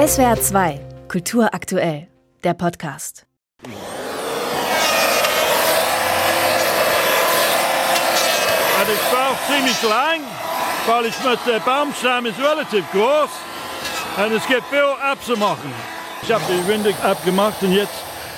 SWR 2, Kultur aktuell, der Podcast. Es war ziemlich lang, weil ich mit der Baumstamm ist relativ groß und es gibt viel abzumachen. Ich habe die Winde abgemacht und jetzt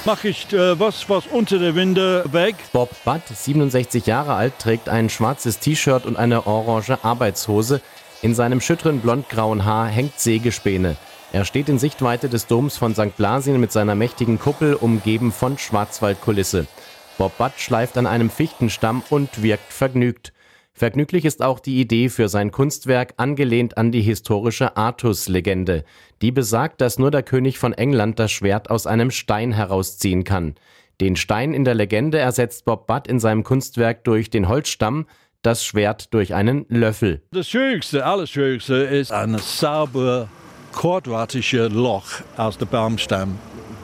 mache ich äh, was, was unter der Winde weg. Bob Butt, 67 Jahre alt, trägt ein schwarzes T-Shirt und eine orange Arbeitshose. In seinem schütteren blondgrauen Haar hängt Sägespäne. Er steht in Sichtweite des Doms von St. Blasien mit seiner mächtigen Kuppel, umgeben von Schwarzwaldkulisse. Bob Butt schleift an einem Fichtenstamm und wirkt vergnügt. Vergnüglich ist auch die Idee für sein Kunstwerk, angelehnt an die historische Artus-Legende. Die besagt, dass nur der König von England das Schwert aus einem Stein herausziehen kann. Den Stein in der Legende ersetzt Bob Butt in seinem Kunstwerk durch den Holzstamm, das Schwert durch einen Löffel. Das Schwierigste, alles Schwierigste ist ein sauber quadratische Loch aus dem Baumstamm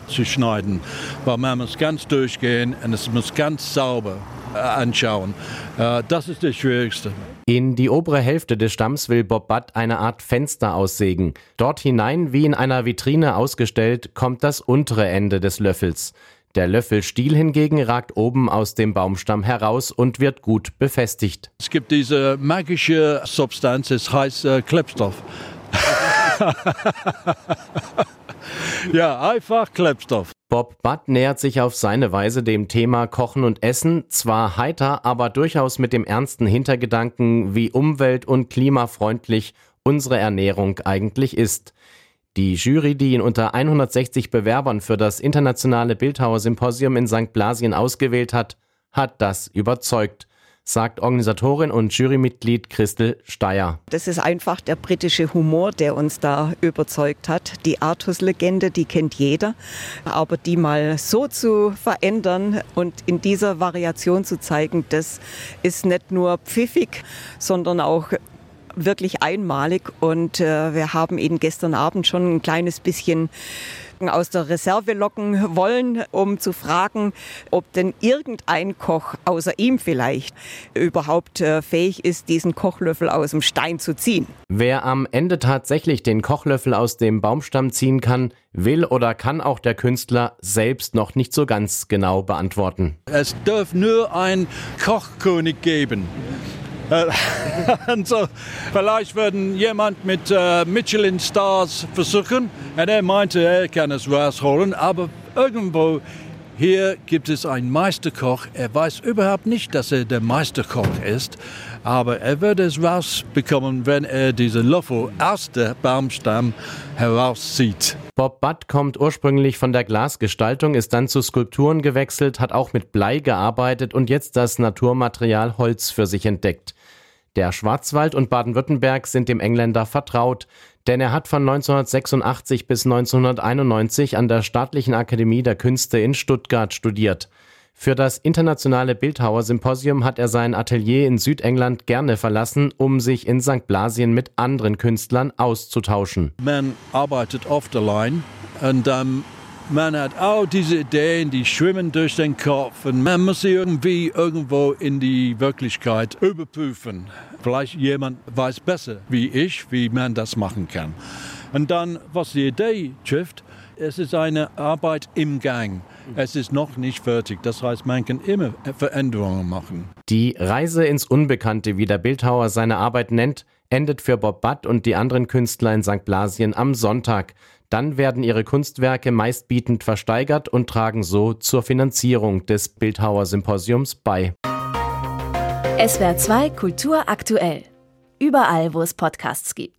zu schneiden, weil man muss ganz durchgehen und es muss ganz sauber äh, anschauen. Äh, das ist das Schwierigste. In die obere Hälfte des Stamms will Bob Butt eine Art Fenster aussägen. Dort hinein, wie in einer Vitrine ausgestellt, kommt das untere Ende des Löffels. Der Löffelstiel hingegen ragt oben aus dem Baumstamm heraus und wird gut befestigt. Es gibt diese magische Substanz, es heißt äh, Klebstoff. ja, einfach Klebstoff. Bob Butt nähert sich auf seine Weise dem Thema Kochen und Essen, zwar heiter, aber durchaus mit dem ernsten Hintergedanken, wie umwelt- und klimafreundlich unsere Ernährung eigentlich ist. Die Jury, die ihn unter 160 Bewerbern für das internationale Bildhauer Symposium in St. Blasien ausgewählt hat, hat das überzeugt sagt Organisatorin und Jurymitglied Christel Steyer. Das ist einfach der britische Humor, der uns da überzeugt hat. Die Artus-Legende, die kennt jeder. Aber die mal so zu verändern und in dieser Variation zu zeigen, das ist nicht nur pfiffig, sondern auch wirklich einmalig. Und äh, wir haben ihn gestern Abend schon ein kleines bisschen aus der Reserve locken wollen, um zu fragen, ob denn irgendein Koch, außer ihm vielleicht, überhaupt äh, fähig ist, diesen Kochlöffel aus dem Stein zu ziehen. Wer am Ende tatsächlich den Kochlöffel aus dem Baumstamm ziehen kann, will oder kann auch der Künstler selbst noch nicht so ganz genau beantworten. Es darf nur ein Kochkönig geben. und so, vielleicht würden jemand mit äh, Michelin Stars versuchen. Und er meinte, er kann es rausholen, aber irgendwo hier gibt es einen Meisterkoch. Er weiß überhaupt nicht, dass er der Meisterkoch ist, aber er wird es rausbekommen, wenn er diesen Löffel aus dem Baumstamm herauszieht. Bob Butt kommt ursprünglich von der Glasgestaltung, ist dann zu Skulpturen gewechselt, hat auch mit Blei gearbeitet und jetzt das Naturmaterial Holz für sich entdeckt. Der Schwarzwald und Baden-Württemberg sind dem Engländer vertraut, denn er hat von 1986 bis 1991 an der Staatlichen Akademie der Künste in Stuttgart studiert. Für das internationale Bildhauersymposium hat er sein Atelier in Südengland gerne verlassen, um sich in St. Blasien mit anderen Künstlern auszutauschen. Man arbeitet oft allein und ähm, man hat auch diese Ideen, die schwimmen durch den Kopf und man muss sie irgendwie irgendwo in die Wirklichkeit überprüfen. Vielleicht jemand weiß besser wie ich, wie man das machen kann. Und dann, was die Idee trifft, es ist eine Arbeit im Gang. Es ist noch nicht fertig. Das heißt, man kann immer Veränderungen machen. Die Reise ins Unbekannte, wie der Bildhauer seine Arbeit nennt, endet für Bob Butt und die anderen Künstler in St. Blasien am Sonntag. Dann werden ihre Kunstwerke meistbietend versteigert und tragen so zur Finanzierung des Bildhauersymposiums bei. SWR 2 Kultur aktuell. Überall, wo es Podcasts gibt.